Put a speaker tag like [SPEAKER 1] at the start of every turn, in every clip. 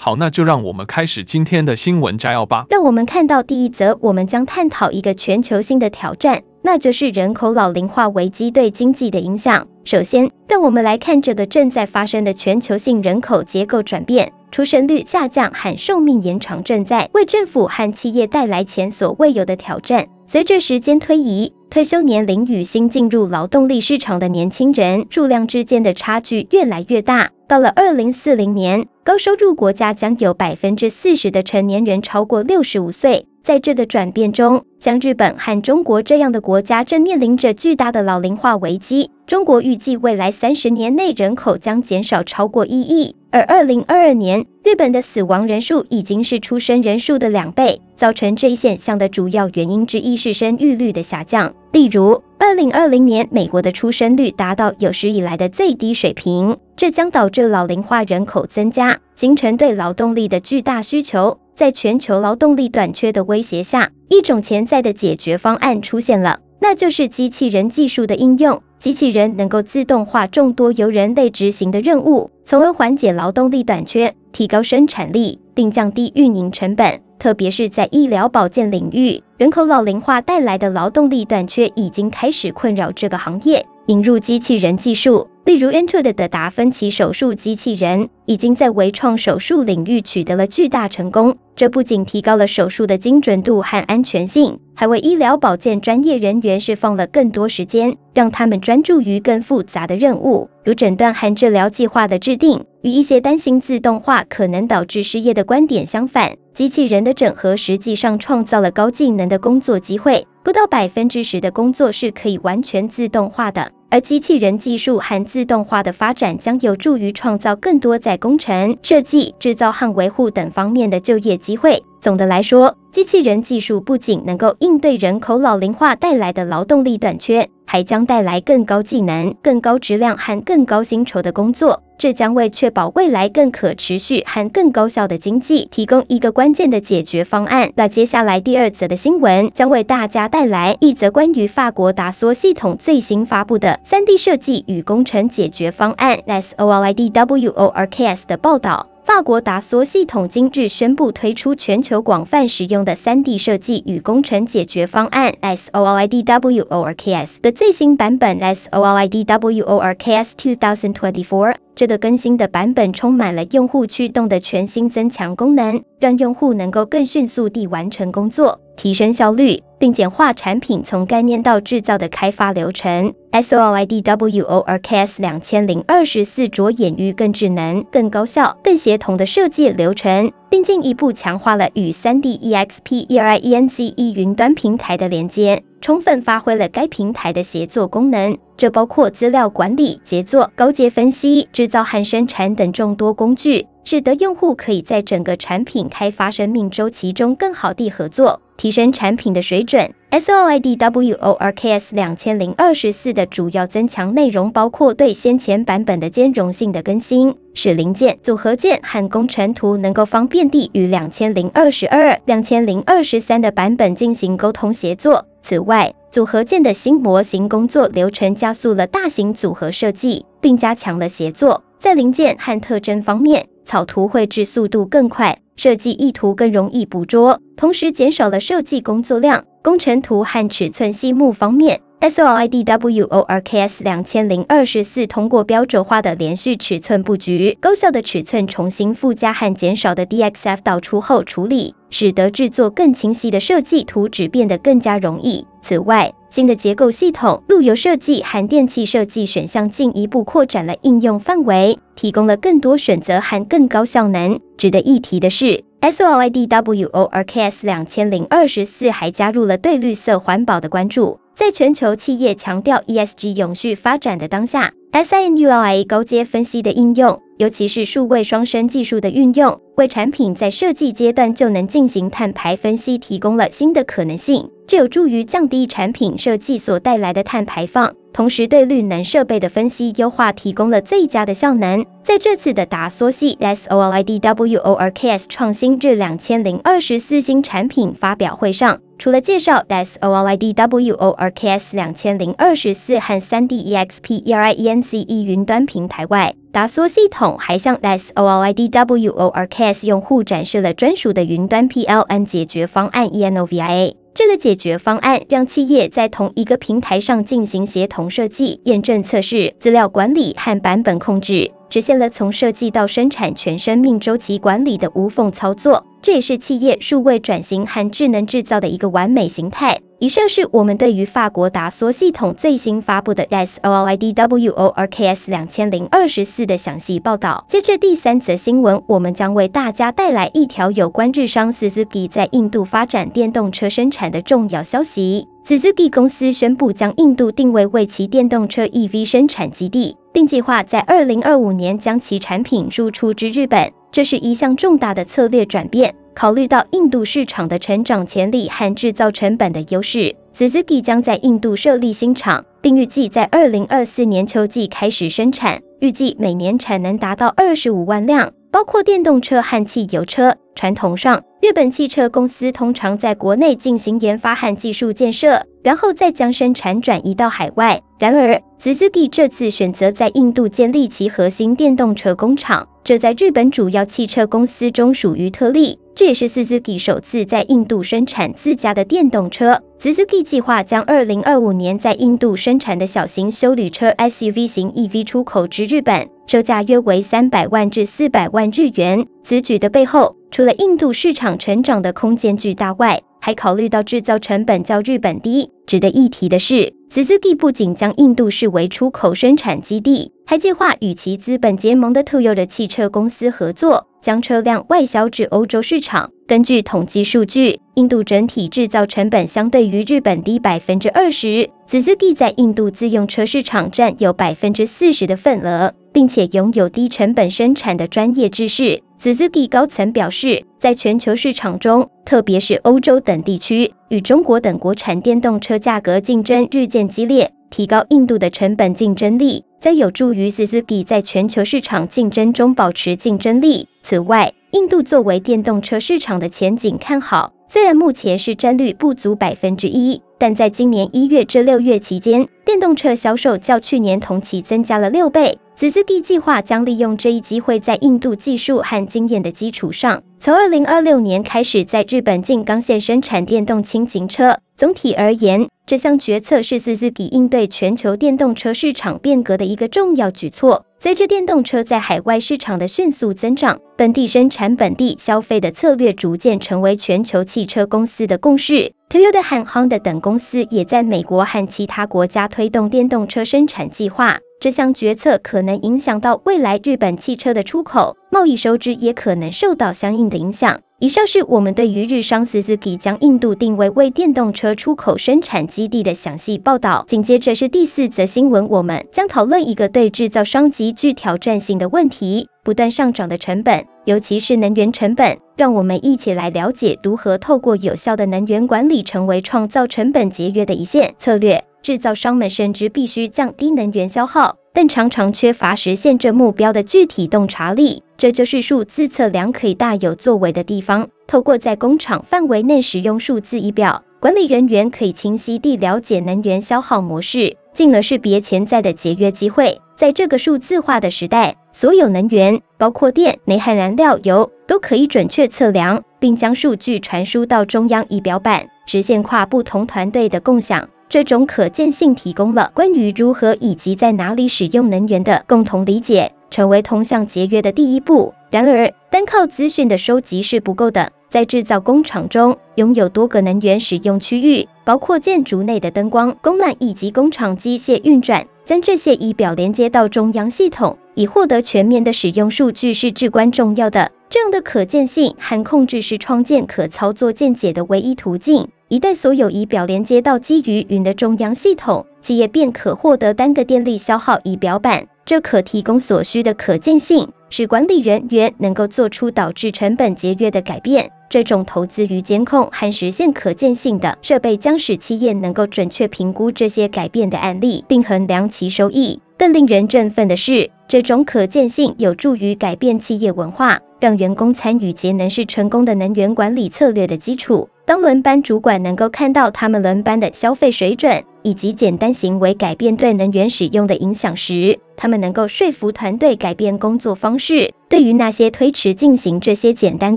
[SPEAKER 1] 好，那就让我们开始今天的新闻摘要吧。
[SPEAKER 2] 让我们看到第一则，我们将探讨一个全球性的挑战，那就是人口老龄化危机对经济的影响。首先，让我们来看这个正在发生的全球性人口结构转变，出生率下降和寿命延长正在为政府和企业带来前所未有的挑战。随着时间推移，退休年龄与新进入劳动力市场的年轻人数量之间的差距越来越大。到了二零四零年，高收入国家将有百分之四十的成年人超过六十五岁。在这个转变中，像日本和中国这样的国家正面临着巨大的老龄化危机。中国预计未来三十年内人口将减少超过一亿，而二零二二年，日本的死亡人数已经是出生人数的两倍。造成这一现象的主要原因之一是生育率的下降。例如，二零二零年美国的出生率达到有史以来的最低水平，这将导致老龄化人口增加，形成对劳动力的巨大需求。在全球劳动力短缺的威胁下，一种潜在的解决方案出现了，那就是机器人技术的应用。机器人能够自动化众多由人类执行的任务，从而缓解劳动力短缺，提高生产力，并降低运营成本。特别是在医疗保健领域，人口老龄化带来的劳动力短缺已经开始困扰这个行业。引入机器人技术，例如 Intuit 的达芬奇手术机器人，已经在微创手术领域取得了巨大成功。这不仅提高了手术的精准度和安全性，还为医疗保健专业人员释放了更多时间，让他们专注于更复杂的任务，如诊断和治疗计划的制定。与一些担心自动化可能导致失业的观点相反，机器人的整合实际上创造了高技能的工作机会。不到百分之十的工作是可以完全自动化的。而机器人技术和自动化的发展将有助于创造更多在工程、设计、制造和维护等方面的就业机会。总的来说，机器人技术不仅能够应对人口老龄化带来的劳动力短缺，还将带来更高技能、更高质量和更高薪酬的工作。这将为确保未来更可持续和更高效的经济提供一个关键的解决方案。那接下来第二则的新闻将为大家带来一则关于法国达索系统最新发布的 3D 设计与工程解决方案 （SOLIDWORKS） 的报道。法国达索系统今日宣布推出全球广泛使用的 3D 设计与工程解决方案 （SOLIDWORKS） 的最新版本 （SOLIDWORKS 2024）。这个更新的版本充满了用户驱动的全新增强功能，让用户能够更迅速地完成工作，提升效率，并简化产品从概念到制造的开发流程。SOLIDWORKS 两千零二十四着眼于更智能、更高效、更协同的设计流程，并进一步强化了与 3D EXP ERIENCE 云端平台的连接。充分发挥了该平台的协作功能，这包括资料管理、协作、高阶分析、制造和生产等众多工具，使得用户可以在整个产品开发生命周期中更好地合作，提升产品的水准。SOLIDWORKS 两千零二十四的主要增强内容包括对先前版本的兼容性的更新，使零件、组合件和工程图能够方便地与两千零二十二、两千零二十三的版本进行沟通协作。此外，组合件的新模型工作流程加速了大型组合设计，并加强了协作。在零件和特征方面，草图绘制速度更快，设计意图更容易捕捉，同时减少了设计工作量。工程图和尺寸细目方面，SOLIDWORKS 两千零二十四通过标准化的连续尺寸布局、高效的尺寸重新附加和减少的 DXF 导出后处理，使得制作更清晰的设计图纸变得更加容易。此外，新的结构系统、路由设计和电气设计选项进一步扩展了应用范围，提供了更多选择和更高效能。值得一提的是，SOLIDWORKS 两千零二十四还加入了对绿色环保的关注。在全球企业强调 ESG 永续发展的当下，SIMULIA 高阶分析的应用，尤其是数位双生技术的运用，为产品在设计阶段就能进行碳排分析提供了新的可能性。这有助于降低产品设计所带来的碳排放，同时对绿能设备的分析优化提供了最佳的效能。在这次的达缩系 SOLID-WORKS 创新日2024新产品发表会上，除了介绍 SOLID-WORKS 2024和 3D EXP ERIENCE 云端平台外，达索系统还向 SOLID-WORKS 用户展示了专属的云端 PLN 解决方案 ENOVIA。这个解决方案让企业在同一个平台上进行协同设计、验证测试、资料管理和版本控制，实现了从设计到生产全生命周期管理的无缝操作。这也是企业数位转型和智能制造的一个完美形态。以上是我们对于法国达索系统最新发布的 SOLID-WORKS 2024的详细报道。接着第三则新闻，我们将为大家带来一条有关日商 Suzuki 在印度发展电动车生产的重要消息。Suzuki 公司宣布将印度定位为其电动车 EV 生产基地，并计划在2025年将其产品输出至日本。这是一项重大的策略转变。考虑到印度市场的成长潜力和制造成本的优势，Suzuki 将在印度设立新厂，并预计在二零二四年秋季开始生产，预计每年产能达到二十五万辆，包括电动车和汽油车。传统上，日本汽车公司通常在国内进行研发和技术建设，然后再将生产转移到海外。然而，Suzuki 这次选择在印度建立其核心电动车工厂，这在日本主要汽车公司中属于特例。这也是 Suzuki 首次在印度生产自家的电动车。Suzuki 计划将2025年在印度生产的小型休旅车 SUV 型 EV 出口至日本，售价约为三百万至四百万日元。此举的背后，除了印度市场成长的空间巨大外，还考虑到制造成本较日本低。值得一提的是，Suzuki 不仅将印度视为出口生产基地，还计划与其资本结盟的 Toyota 汽车公司合作。将车辆外销至欧洲市场。根据统计数据，印度整体制造成本相对于日本低百分之二十。Suzuki 在印度自用车市场占有百分之四十的份额，并且拥有低成本生产的专业知识。Suzuki 高层表示，在全球市场中，特别是欧洲等地区，与中国等国产电动车价格竞争日渐激烈。提高印度的成本竞争力，将有助于 Suzuki 在全球市场竞争中保持竞争力。此外，印度作为电动车市场的前景看好，虽然目前市占率不足百分之一，但在今年一月至六月期间，电动车销售较去年同期增加了六倍。Suzuki 计划将利用这一机会，在印度技术和经验的基础上，从二零二六年开始在日本静冈县生产电动轻型车。总体而言，这项决策是 Suzuki 应对全球电动车市场变革的一个重要举措。随着电动车在海外市场的迅速增长，本地生产、本地消费的策略逐渐成为全球汽车公司的共识。Toyota 和 Honda 等公司也在美国和其他国家推动电动车生产计划。这项决策可能影响到未来日本汽车的出口，贸易收支也可能受到相应的影响。以上是我们对于日商 Suzuki 将印度定位为电动车出口生产基地的详细报道。紧接着是第四则新闻，我们将讨论一个对制造商极具挑战性的问题：不断上涨的成本，尤其是能源成本。让我们一起来了解如何透过有效的能源管理，成为创造成本节约的一线策略。制造商们深知必须降低能源消耗，但常常缺乏实现这目标的具体洞察力。这就是数字测量可以大有作为的地方。透过在工厂范围内使用数字仪表，管理人员可以清晰地了解能源消耗模式，进而识别潜在的节约机会。在这个数字化的时代，所有能源，包括电、煤和燃料油，都可以准确测量，并将数据传输到中央仪表板，实现跨不同团队的共享。这种可见性提供了关于如何以及在哪里使用能源的共同理解，成为通向节约的第一步。然而，单靠资讯的收集是不够的。在制造工厂中，拥有多个能源使用区域，包括建筑内的灯光、供暖以及工厂机械运转，将这些仪表连接到中央系统，以获得全面的使用数据是至关重要的。这样的可见性和控制是创建可操作见解的唯一途径。一旦所有仪表连接到基于云的中央系统，企业便可获得单个电力消耗仪表板，这可提供所需的可见性，使管理人员能够做出导致成本节约的改变。这种投资于监控和实现可见性的设备，将使企业能够准确评估这些改变的案例，并衡量其收益。更令人振奋的是，这种可见性有助于改变企业文化，让员工参与节能是成功的能源管理策略的基础。当轮班主管能够看到他们轮班的消费水准以及简单行为改变对能源使用的影响时，他们能够说服团队改变工作方式。对于那些推迟进行这些简单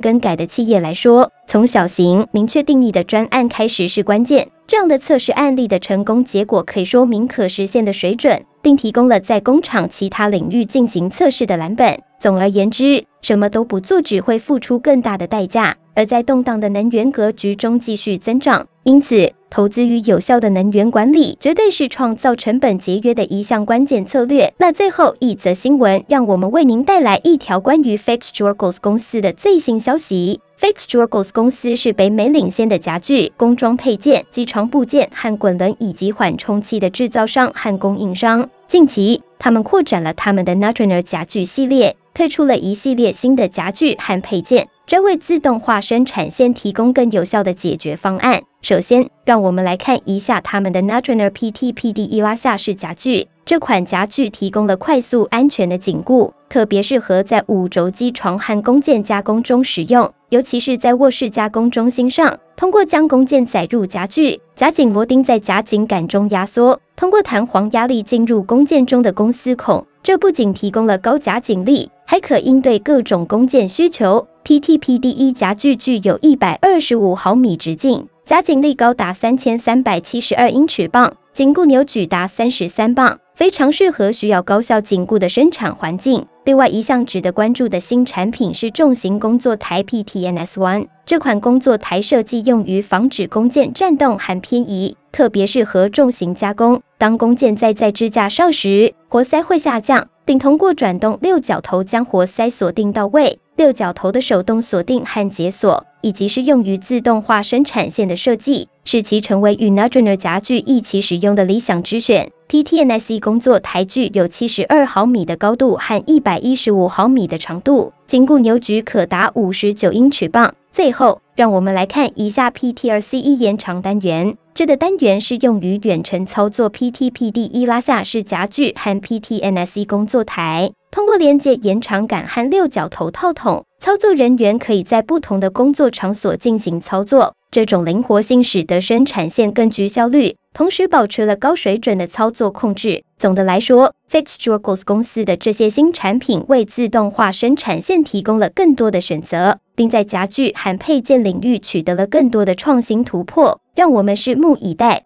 [SPEAKER 2] 更改的企业来说，从小型、明确定义的专案开始是关键。这样的测试案例的成功结果可以说明可实现的水准，并提供了在工厂其他领域进行测试的蓝本。总而言之，什么都不做只会付出更大的代价，而在动荡的能源格局中继续增长。因此，投资于有效的能源管理，绝对是创造成本节约的一项关键策略。那最后一则新闻，让我们为您带来一条关于 Fixtures 公司的最新消息。Fixtures 公司是北美领先的家具、工装配件、机床部件和滚轮以及缓冲器的制造商和供应商。近期，他们扩展了他们的 Nutriner 家具系列，推出了一系列新的家具和配件。这为自动化生产线提供更有效的解决方案。首先，让我们来看一下他们的 Nutriner PT-PD 易拉下式夹具。这款夹具提供了快速、安全的紧固，特别适合在五轴机床和工件加工中使用，尤其是在卧室加工中心上。通过将工件载入夹具，夹紧螺钉在夹紧杆中压缩，通过弹簧压力进入工件中的公司孔。这不仅提供了高夹紧力，还可应对各种工件需求。PTPDE 夹具具有一百二十五毫米直径，夹紧力高达三千三百七十二英尺磅，紧固扭矩达三十三磅，非常适合需要高效紧固的生产环境。另外一项值得关注的新产品是重型工作台 PTNS One。这款工作台设计用于防止工件颤动和偏移，特别适合重型加工。当工件载在支架上时，活塞会下降，并通过转动六角头将活塞锁定到位。六角头的手动锁定和解锁，以及是用于自动化生产线的设计，使其成为与 Nutriner 夹具一起使用的理想之选。PTNSE 工作台具有七十二毫米的高度和一百一十五毫米的长度，紧固扭矩可达五十九英尺磅。最后，让我们来看一下 PTRCE 延长单元。这个单元是用于远程操作 PT-PD 一拉下式夹具和 PTNSE 工作台。通过连接延长杆和六角头套筒，操作人员可以在不同的工作场所进行操作。这种灵活性使得生产线更具效率，同时保持了高水准的操作控制。总的来说，Fixtures 公司的这些新产品为自动化生产线提供了更多的选择，并在夹具和配件领域取得了更多的创新突破。让我们拭目以待。